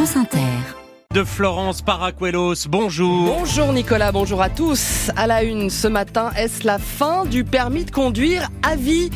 France Inter de Florence Paracuelos. Bonjour. Bonjour Nicolas, bonjour à tous. À la une ce matin, est-ce la fin du permis de conduire à vie?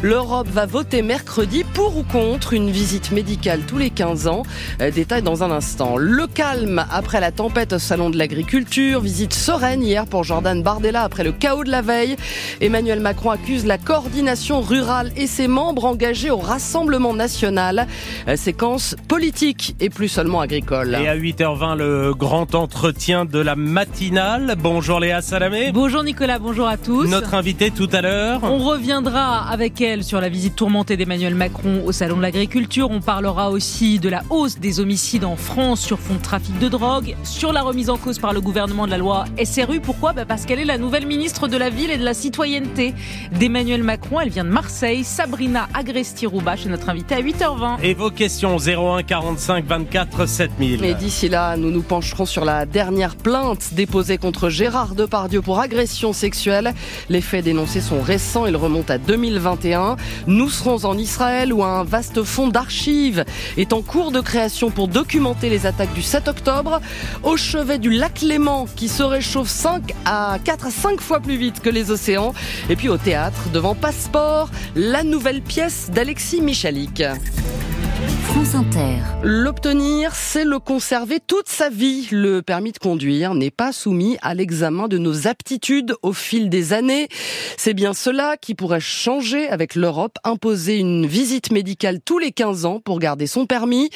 L'Europe va voter mercredi pour ou contre une visite médicale tous les 15 ans. Euh, détail dans un instant. Le calme après la tempête au salon de l'agriculture. Visite sereine hier pour Jordan Bardella après le chaos de la veille. Emmanuel Macron accuse la coordination rurale et ses membres engagés au Rassemblement national. Euh, séquence politique et plus seulement agricole. Et à 8h20, le grand entretien de la matinale. Bonjour Léa Salamé. Bonjour Nicolas, bonjour à tous. Notre invité tout à l'heure. On reviendra avec elle sur la visite tourmentée d'Emmanuel Macron au Salon de l'Agriculture. On parlera aussi de la hausse des homicides en France sur fond de trafic de drogue, sur la remise en cause par le gouvernement de la loi SRU. Pourquoi? Bah Parce qu'elle est la nouvelle ministre de la Ville et de la Citoyenneté d'Emmanuel Macron. Elle vient de Marseille. Sabrina Agresti-Roubache est notre invitée à 8h20. Et vos questions 01 45 24 7000. Et d'ici là, nous nous pencherons sur la dernière plainte déposée contre Gérard Depardieu pour agression sexuelle. Les faits dénoncés sont récents, ils remontent à 2021. Nous serons en Israël où un vaste fonds d'archives est en cours de création pour documenter les attaques du 7 octobre. Au chevet du lac Léman qui se réchauffe 5 à 4 à 5 fois plus vite que les océans. Et puis au théâtre, devant Passeport, la nouvelle pièce d'Alexis Michalik. L'obtenir, c'est le conserver toute sa vie. Le permis de conduire n'est pas soumis à l'examen de nos aptitudes au fil des années. C'est bien cela qui pourrait changer avec l'Europe, imposer une visite médicale tous les 15 ans pour garder son permis.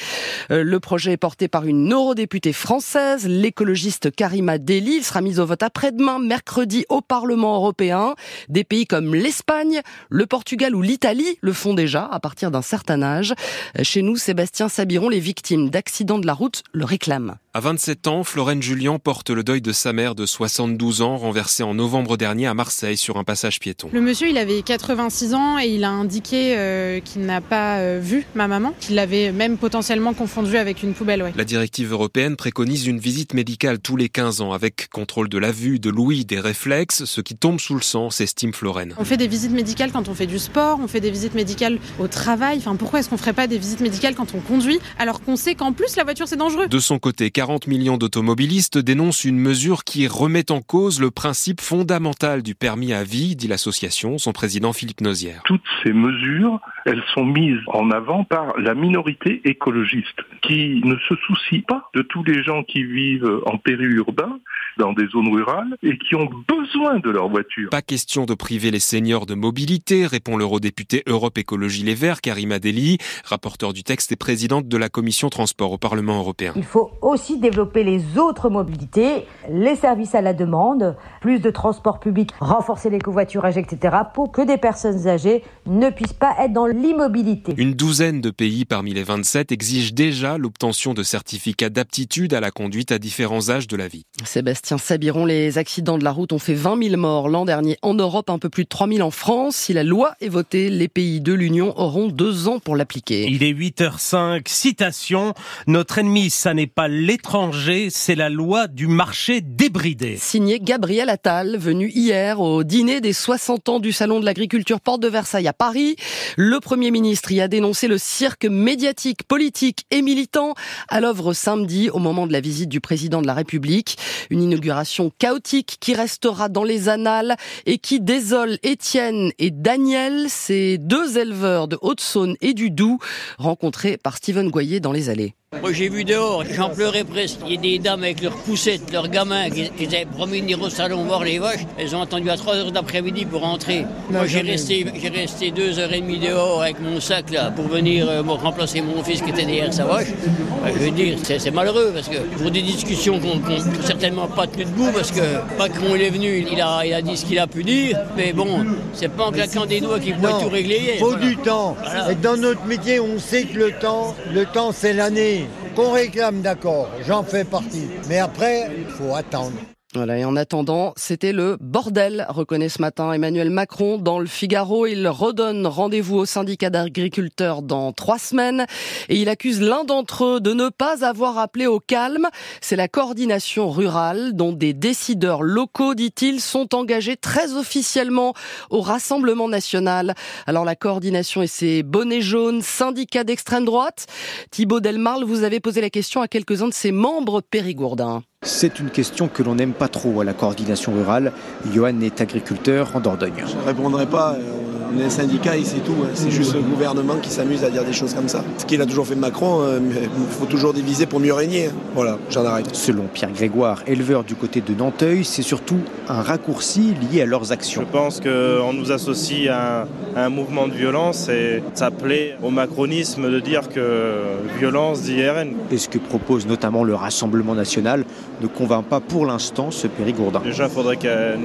Euh, le projet est porté par une eurodéputée française, l'écologiste Karima Deli. Il sera mis au vote après-demain, mercredi, au Parlement européen. Des pays comme l'Espagne, le Portugal ou l'Italie le font déjà à partir d'un certain âge. Euh, chez nous, Sébastien Sabiron, les victimes d'accidents de la route le réclament. À 27 ans, Florène Julien porte le deuil de sa mère de 72 ans, renversée en novembre dernier à Marseille sur un passage piéton. Le monsieur, il avait 86 ans et il a indiqué euh, qu'il n'a pas euh, vu ma maman, qu'il l'avait même potentiellement confondu avec une poubelle. Ouais. La directive européenne préconise une visite médicale tous les 15 ans, avec contrôle de la vue, de l'ouïe, des réflexes, ce qui tombe sous le sang, s'estime Florène. On fait des visites médicales quand on fait du sport, on fait des visites médicales au travail. Enfin, pourquoi est-ce qu'on ferait pas des visites quand on conduit, alors qu'on sait qu'en plus la voiture c'est dangereux De son côté, 40 millions d'automobilistes dénoncent une mesure qui remet en cause le principe fondamental du permis à vie, dit l'association, son président Philippe Nozière. Toutes ces mesures, elles sont mises en avant par la minorité écologiste qui ne se soucie pas de tous les gens qui vivent en périurbain, dans des zones rurales et qui ont besoin de leur voiture. Pas question de priver les seniors de mobilité, répond l'eurodéputé Europe Écologie Les Verts, Karima Deli, rapporteur du texte et présidente de la commission transport au Parlement européen. Il faut aussi développer les autres mobilités, les services à la demande, plus de transport public, renforcer les covoiturages, etc., pour que des personnes âgées ne puissent pas être dans l'immobilité. Une douzaine de pays parmi les 27 exigent déjà l'obtention de certificats d'aptitude à la conduite à différents âges de la vie. Sébastien Sabiron, les accidents de la route ont fait 20 000 morts l'an dernier en Europe, un peu plus de 3 000 en France. Si la loi est votée, les pays de l'Union auront deux ans pour l'appliquer. Il est 8h05, citation, notre ennemi, ça n'est pas l'étranger, c'est la loi du marché débridé. Signé Gabriel Attal, venu hier au dîner des 60 ans du Salon de l'Agriculture Porte de Versailles à Paris. Le Premier ministre y a dénoncé le cirque médiatique, politique et militant à l'œuvre samedi au moment de la visite du président de la République. Une inauguration chaotique qui restera dans les annales et qui désole Étienne et Daniel, ces deux éleveurs de Haute-Saône et du Doubs, rencontrés par Steven Goyer dans les allées. Moi j'ai vu dehors, j'en pleurais presque. Il y a des dames avec leurs poussettes, leurs gamins qui, qui avaient promis de venir au salon voir les vaches. Elles ont attendu à 3 heures d'après-midi pour rentrer. Moi j'ai resté, j'ai resté deux heures et demie dehors avec mon sac là pour venir euh, remplacer mon fils qui était derrière sa vache. Ben, je veux dire, c'est, malheureux parce que pour des discussions qu'on n'a certainement pas tenu debout parce que Macron il est venu, il a, il a dit ce qu'il a pu dire. Mais bon, c'est pas en claquant des doigts qu'il pourrait tout régler. Il faut Voilà. du temps. Voilà. Et dans notre métier, on sait que le temps, le temps c'est l'année. Qu'on réclame, d'accord, j'en fais partie. Mais après, il faut attendre. En attendant, c'était le bordel, reconnaît ce matin Emmanuel Macron dans le Figaro. Il redonne rendez-vous au syndicat d'agriculteurs dans trois semaines et il accuse l'un d'entre eux de ne pas avoir appelé au calme. C'est la coordination rurale dont des décideurs locaux, dit-il, sont engagés très officiellement au Rassemblement national. Alors la coordination et ses bonnets jaunes, syndicats d'extrême droite. Thibaut Delmarle, vous avez posé la question à quelques-uns de ses membres périgourdins. C'est une question que l'on n'aime pas trop à la coordination rurale. Johan est agriculteur en Dordogne. Je ne pas. Euh, on est un syndicat et c'est tout. Hein. C'est juste le gouvernement qui s'amuse à dire des choses comme ça. Ce qu'il a toujours fait Macron, euh, il faut toujours diviser pour mieux régner. Hein. Voilà, j'en arrête. Selon Pierre Grégoire, éleveur du côté de Nanteuil, c'est surtout un raccourci lié à leurs actions. Je pense qu'on nous associe à un, mouvement de violence et ça plaît au macronisme de dire que violence dit RN. Et ce que propose notamment le Rassemblement national ne convainc pas pour l'instant ce Périgourdin. Déjà, il faudrait qu'elle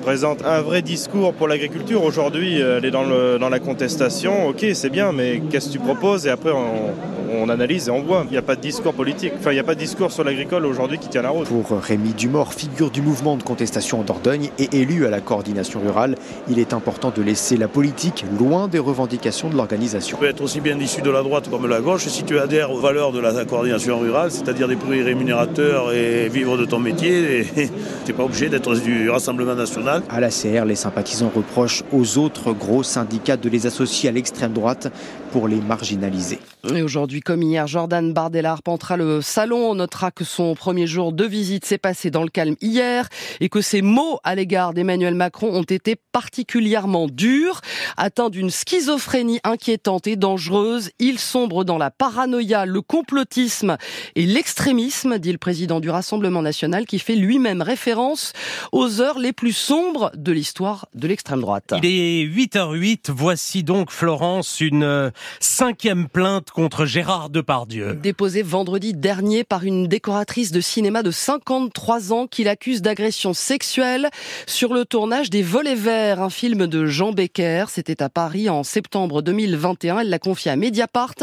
présente un vrai discours pour l'agriculture. Aujourd'hui, elle est dans, le, dans la contestation. Ok, c'est bien, mais qu'est-ce que tu proposes? Et après, on, on analyse et on voit. Il n'y a pas de discours politique. Enfin, il n'y a pas de discours sur l'agricole aujourd'hui qui tient la route. Pour Rémi Dumort, figure du mouvement de contestation en Dordogne et élu à la coordination rurale, il est important de laisser la politique loin des revendications de l'organisation. Tu peux être aussi bien issu de la droite comme de la gauche si tu adhères aux valeurs de la coordination rurale, c'est-à-dire des prix rémunérateurs et vivre de ton métier. Tu n'es pas obligé d'être du Rassemblement national. À la CR, les sympathisants reprochent aux autres gros syndicats de les associer à l'extrême droite pour les marginaliser. Et aujourd'hui, comme hier, Jordan Bardella arpentera le salon. On notera que son premier jour de visite s'est passé dans le calme hier et que ses mots à l'égard d'Emmanuel Macron ont été particulièrement durs. Atteint d'une schizophrénie inquiétante et dangereuse, il sombre dans la paranoïa, le complotisme et l'extrémisme, dit le président du Rassemblement national qui fait lui-même référence aux heures les plus sombres de l'histoire de l'extrême droite. Il est 8h08, voici donc Florence une cinquième plainte contre Gérard Depardieu. Déposée vendredi dernier par une décoratrice de cinéma de 53 ans qui l'accuse d'agression sexuelle sur le tournage des Volets Verts, un film de Jean Becker. C'était à Paris en septembre 2021. Elle l'a confié à Mediapart.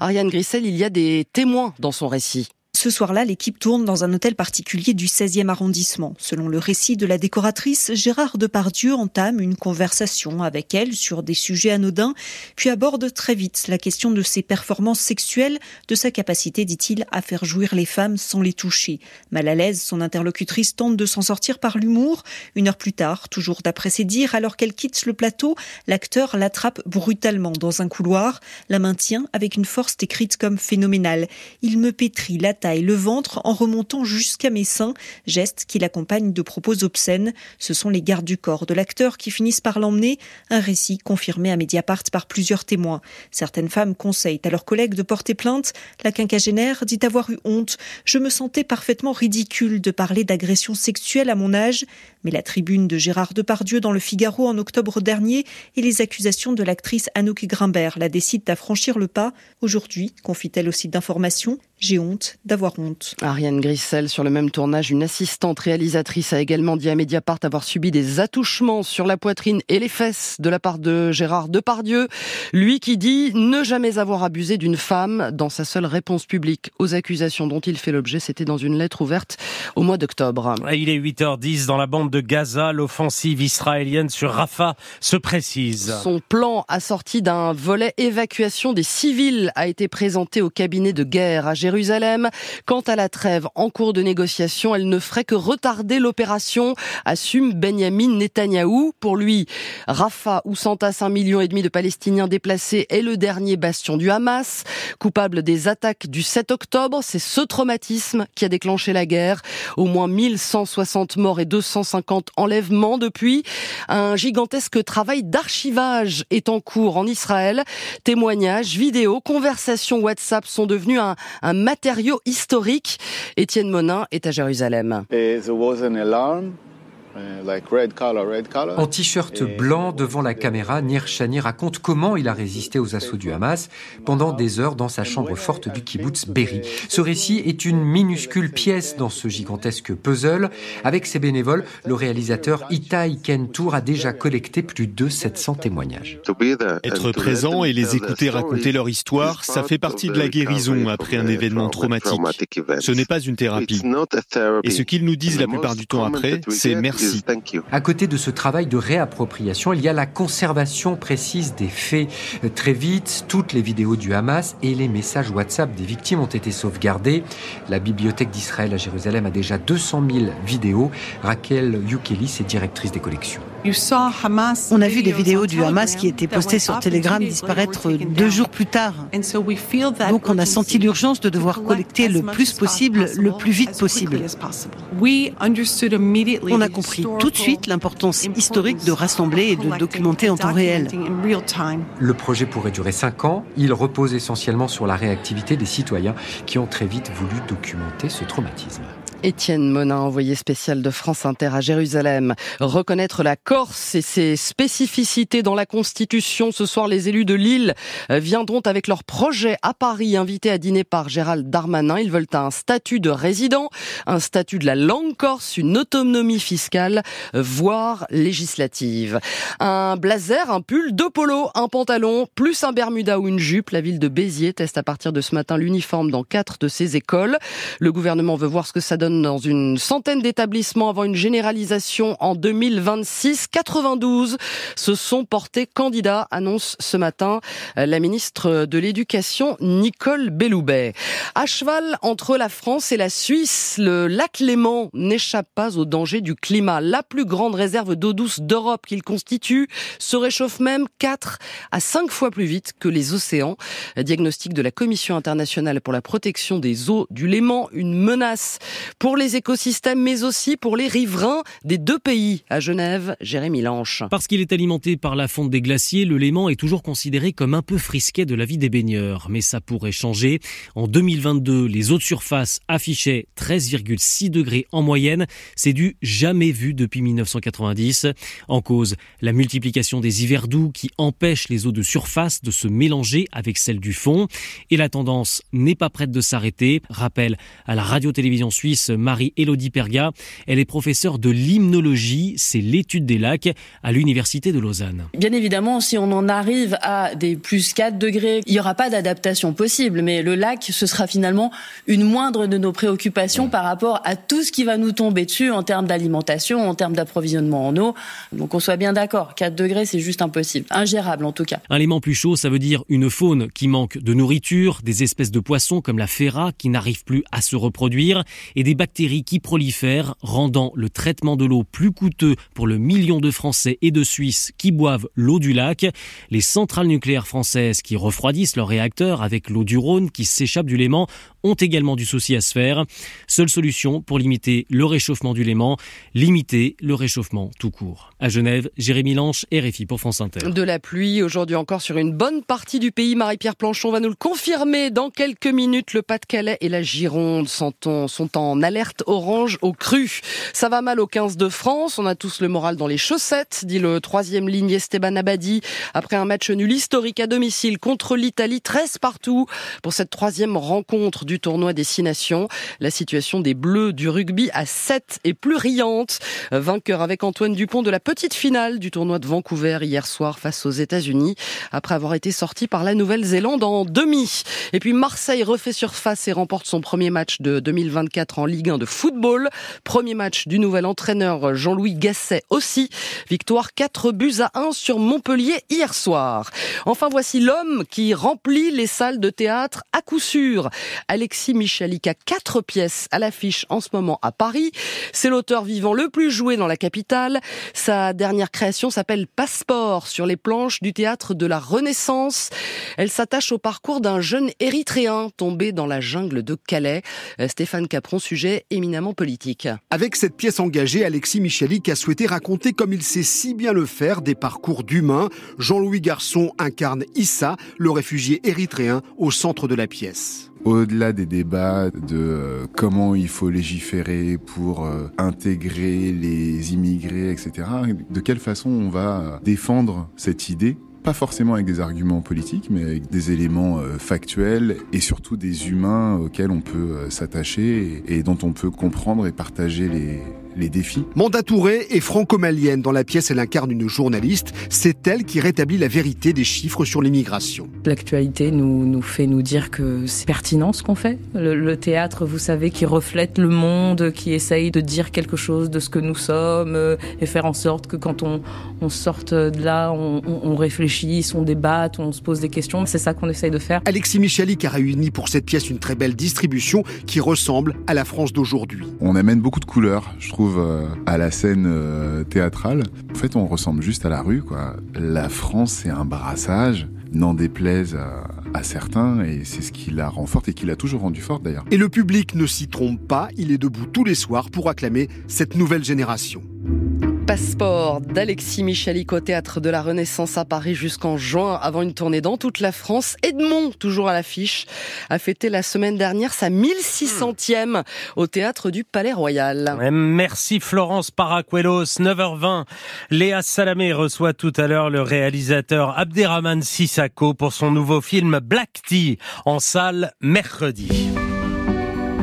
Ariane Grissel, il y a des témoins dans son récit. Ce soir-là, l'équipe tourne dans un hôtel particulier du 16e arrondissement. Selon le récit de la décoratrice, Gérard Depardieu entame une conversation avec elle sur des sujets anodins, puis aborde très vite la question de ses performances sexuelles, de sa capacité, dit-il, à faire jouir les femmes sans les toucher. Mal à l'aise, son interlocutrice tente de s'en sortir par l'humour. Une heure plus tard, toujours d'après ses dires, alors qu'elle quitte le plateau, l'acteur l'attrape brutalement dans un couloir, la maintient avec une force décrite comme phénoménale. Il me pétrit la et le ventre en remontant jusqu'à mes seins, geste qui l'accompagne de propos obscènes. Ce sont les gardes du corps de l'acteur qui finissent par l'emmener, un récit confirmé à Mediapart par plusieurs témoins. Certaines femmes conseillent à leurs collègues de porter plainte. La quinquagénaire dit avoir eu honte. Je me sentais parfaitement ridicule de parler d'agression sexuelle à mon âge, mais la tribune de Gérard Depardieu dans le Figaro en octobre dernier et les accusations de l'actrice Anouk Grimbert la décident d'affranchir le pas. Aujourd'hui, confie-t-elle au site d'information, j'ai honte d'avoir honte. Ariane Grissel, sur le même tournage, une assistante réalisatrice a également dit à Mediapart avoir subi des attouchements sur la poitrine et les fesses de la part de Gérard Depardieu. Lui qui dit ne jamais avoir abusé d'une femme dans sa seule réponse publique aux accusations dont il fait l'objet. C'était dans une lettre ouverte au mois d'octobre. Il est 8h10 dans la bande de Gaza. L'offensive israélienne sur Rafah se précise. Son plan assorti d'un volet évacuation des civils a été présenté au cabinet de guerre à Jérusalem. Quant à la trêve en cours de négociation, elle ne ferait que retarder l'opération, assume Benjamin Netanyahou. Pour lui, Rafah, où s'entassent un million et demi de Palestiniens déplacés, est le dernier bastion du Hamas. Coupable des attaques du 7 octobre, c'est ce traumatisme qui a déclenché la guerre. Au moins 1160 morts et 250 enlèvements depuis. Un gigantesque travail d'archivage est en cours en Israël. Témoignages, vidéos, conversations WhatsApp sont devenus un matériau historique. Étienne Monin est à Jérusalem. En t-shirt blanc devant la caméra, Nir Shani raconte comment il a résisté aux assauts du Hamas pendant des heures dans sa chambre forte du kibbutz Berry. Ce récit est une minuscule pièce dans ce gigantesque puzzle. Avec ses bénévoles, le réalisateur Itai Kentour a déjà collecté plus de 700 témoignages. Être présent et les écouter raconter leur histoire, ça fait partie de la guérison après un événement traumatique. Ce n'est pas une thérapie. Et ce qu'ils nous disent la plupart du temps après, c'est merci. À côté de ce travail de réappropriation, il y a la conservation précise des faits. Très vite, toutes les vidéos du Hamas et les messages WhatsApp des victimes ont été sauvegardés. La bibliothèque d'Israël à Jérusalem a déjà 200 000 vidéos. Raquel Yukeli est directrice des collections. On a vu des vidéos du Hamas qui étaient postées sur Telegram disparaître deux jours plus tard. Donc on a senti l'urgence de devoir collecter le plus possible, le plus vite possible. On a compris tout de suite l'importance historique de rassembler et de documenter en temps réel. Le projet pourrait durer cinq ans. Il repose essentiellement sur la réactivité des citoyens qui ont très vite voulu documenter ce traumatisme. Étienne Monin, envoyé spécial de France Inter à Jérusalem. Reconnaître la Corse et ses spécificités dans la Constitution. Ce soir, les élus de Lille viendront avec leur projet à Paris, invités à dîner par Gérald Darmanin. Ils veulent un statut de résident, un statut de la langue corse, une autonomie fiscale, voire législative. Un blazer, un pull, deux polos, un pantalon, plus un bermuda ou une jupe. La ville de Béziers teste à partir de ce matin l'uniforme dans quatre de ses écoles. Le gouvernement veut voir ce que ça donne dans une centaine d'établissements avant une généralisation en 2026. 92 se sont portés candidats, annonce ce matin la ministre de l'Éducation Nicole Belloubet. À cheval entre la France et la Suisse, le lac Léman n'échappe pas au danger du climat. La plus grande réserve d'eau douce d'Europe qu'il constitue se réchauffe même 4 à 5 fois plus vite que les océans. Diagnostic de la Commission internationale pour la protection des eaux du Léman, une menace pour les écosystèmes, mais aussi pour les riverains des deux pays. À Genève, Jérémy Lanche. Parce qu'il est alimenté par la fonte des glaciers, le Léman est toujours considéré comme un peu frisquet de la vie des baigneurs. Mais ça pourrait changer. En 2022, les eaux de surface affichaient 13,6 degrés en moyenne. C'est du jamais vu depuis 1990. En cause, la multiplication des hivers doux qui empêchent les eaux de surface de se mélanger avec celles du fond. Et la tendance n'est pas prête de s'arrêter. Rappel à la radio-télévision suisse Marie-Élodie Perga. Elle est professeure de limnologie, c'est l'étude des lacs à l'Université de Lausanne. Bien évidemment, si on en arrive à des plus 4 degrés, il n'y aura pas d'adaptation possible, mais le lac, ce sera finalement une moindre de nos préoccupations par rapport à tout ce qui va nous tomber dessus en termes d'alimentation, en termes d'approvisionnement en eau. Donc on soit bien d'accord, 4 degrés, c'est juste impossible. Ingérable en tout cas. Un élément plus chaud, ça veut dire une faune qui manque de nourriture, des espèces de poissons comme la ferra qui n'arrivent plus à se reproduire et des bactéries qui prolifèrent, rendant le traitement de l'eau plus coûteux pour le million de Français et de Suisses qui boivent l'eau du lac. Les centrales nucléaires françaises qui refroidissent leurs réacteurs avec l'eau du Rhône qui s'échappe du Léman ont également du souci à se faire. Seule solution pour limiter le réchauffement du Léman, limiter le réchauffement tout court. À Genève, Jérémy Lanche, RFI pour France Inter. De la pluie aujourd'hui encore sur une bonne partie du pays. Marie-Pierre Planchon va nous le confirmer dans quelques minutes. Le Pas-de-Calais et la Gironde sont en alerte orange au cru. Ça va mal au 15 de France. On a tous le moral dans les chaussettes, dit le troisième ligne Esteban Abadi. Après un match nul historique à domicile contre l'Italie, 13 partout pour cette troisième rencontre du tournoi Destination. La situation des Bleus du rugby à 7 est plus riante. Vainqueur avec Antoine Dupont de la petite finale du tournoi de Vancouver hier soir face aux États-Unis après avoir été sorti par la Nouvelle-Zélande en demi. Et puis Marseille refait surface et remporte son premier match de 2024 en Ligue 1 de football. Premier match du nouvel entraîneur Jean-Louis Gasset aussi. Victoire 4 buts à 1 sur Montpellier hier soir. Enfin voici l'homme qui remplit les salles de théâtre à coup sûr. Alexis Michalik a quatre pièces à l'affiche en ce moment à Paris. C'est l'auteur vivant le plus joué dans la capitale. Sa dernière création s'appelle Passeport sur les planches du théâtre de la Renaissance. Elle s'attache au parcours d'un jeune érythréen tombé dans la jungle de Calais. Stéphane Capron, sujet éminemment politique. Avec cette pièce engagée, Alexis Michalik a souhaité raconter comme il sait si bien le faire des parcours d'humains. Jean-Louis Garçon incarne Issa, le réfugié érythréen au centre de la pièce. au-delà des débats de euh, comment il faut légiférer pour euh, intégrer les immigrés, etc., de quelle façon on va défendre cette idée? Pas forcément avec des arguments politiques, mais avec des éléments euh, factuels et surtout des humains auxquels on peut s'attacher et dont on peut comprendre et partager les, les défis. Manda Touré est franco-malienne. Dans la pièce, elle incarne une journaliste. C'est elle qui rétablit la vérité des chiffres sur l'immigration. L'actualité nous, nous fait nous dire que c'est pertinent ce qu'on fait. Le, théâtre, vous savez, qui reflète le monde, qui essaye de dire quelque chose de ce que nous sommes euh, et faire en sorte que quand on, on sorte de là, on, on, réfléchisse, on débatte, on se pose des questions. C'est ça qu'on essaye de faire. Alexis Michalik a réuni pour cette pièce une très belle distribution qui ressemble à la France d'aujourd'hui. On amène beaucoup de couleurs, je trouve euh, à la scène euh, théâtrale. En fait, on ressemble juste à la rue. La France, c'est un brassage, n'en déplaise à, certains, et c'est ce qui la rend forte et qui l'a toujours rendue forte d'ailleurs. Et le public ne s'y trompe pas, il est debout tous les soirs pour acclamer cette nouvelle génération. Passeport d'Alexis Michalik au Théâtre de la Renaissance à Paris jusqu'en juin avant une tournée dans toute la France. Edmond, toujours à l'affiche, a fêté la semaine dernière sa 1600e au Théâtre du Palais Royal. Merci Florence Paracuelos, 9h20. Léa Salamé reçoit tout à l'heure le réalisateur Abderrahman Sissako pour son nouveau film Black Tea en salle mercredi.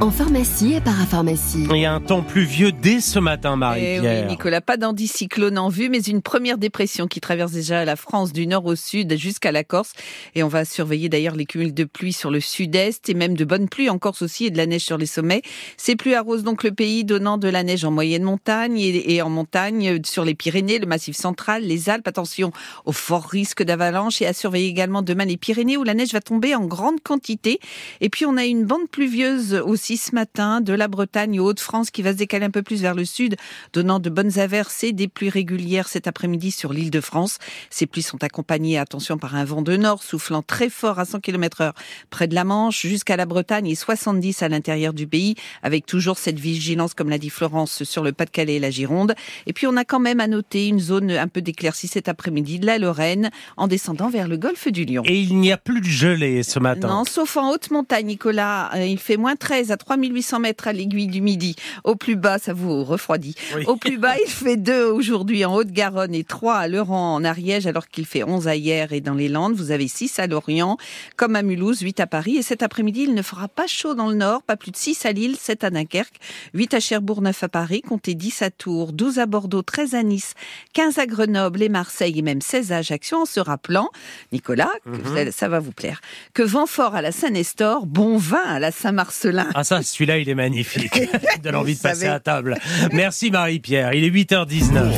En pharmacie et parapharmacie. Il y a un temps pluvieux dès ce matin, Marie-Pierre. Eh oui, Nicolas, pas d'anticyclone en vue, mais une première dépression qui traverse déjà la France du nord au sud jusqu'à la Corse. Et on va surveiller d'ailleurs les cumuls de pluie sur le sud-est et même de bonnes pluies en Corse aussi et de la neige sur les sommets. Ces pluies arrosent donc le pays, donnant de la neige en moyenne montagne et en montagne sur les Pyrénées, le Massif central, les Alpes. Attention au fort risque d'avalanche et à surveiller également demain les Pyrénées où la neige va tomber en grande quantité. Et puis on a une bande pluvieuse aussi ce matin de la Bretagne aux Hauts-de-France qui va se décaler un peu plus vers le sud, donnant de bonnes averses et des pluies régulières cet après-midi sur l'île de France. Ces pluies sont accompagnées, attention, par un vent de nord soufflant très fort à 100 km heure près de la Manche jusqu'à la Bretagne et 70 à l'intérieur du pays avec toujours cette vigilance, comme l'a dit Florence, sur le Pas-de-Calais et la Gironde. Et puis on a quand même à noter une zone un peu d'éclaircie cet après-midi de la Lorraine en descendant vers le golfe du Lion. Et il n'y a plus de gelée ce matin. Non, sauf en haute montagne, Nicolas. Euh, il fait moins 13 à 3800 mètres à l'aiguille du Midi. Au plus bas, ça vous refroidit. Au plus bas, il fait 2 aujourd'hui en Haute-Garonne et 3 à Leran en Ariège alors qu'il fait 11 à hier et dans les Landes. Vous avez 6 à Lorient, comme à Mulhouse, 8 à Paris. Et cet après-midi, il ne fera pas chaud dans le nord, pas plus de 6 à Lille, 7 à Dunkerque, 8 à Cherbourg, 9 à Paris, comptez 10 à Tours, 12 à Bordeaux, 13 à Nice, 15 à Grenoble et Marseille et même 16 à Ajaccio en se rappelant, Nicolas, mhm. ça va vous plaire, que vent fort à la Saint-Nestor, bon vin à la Saint-Marcelin. Ah ça, celui-là, il est magnifique. Donne envie de passer à table. Merci Marie-Pierre. Il est 8h19.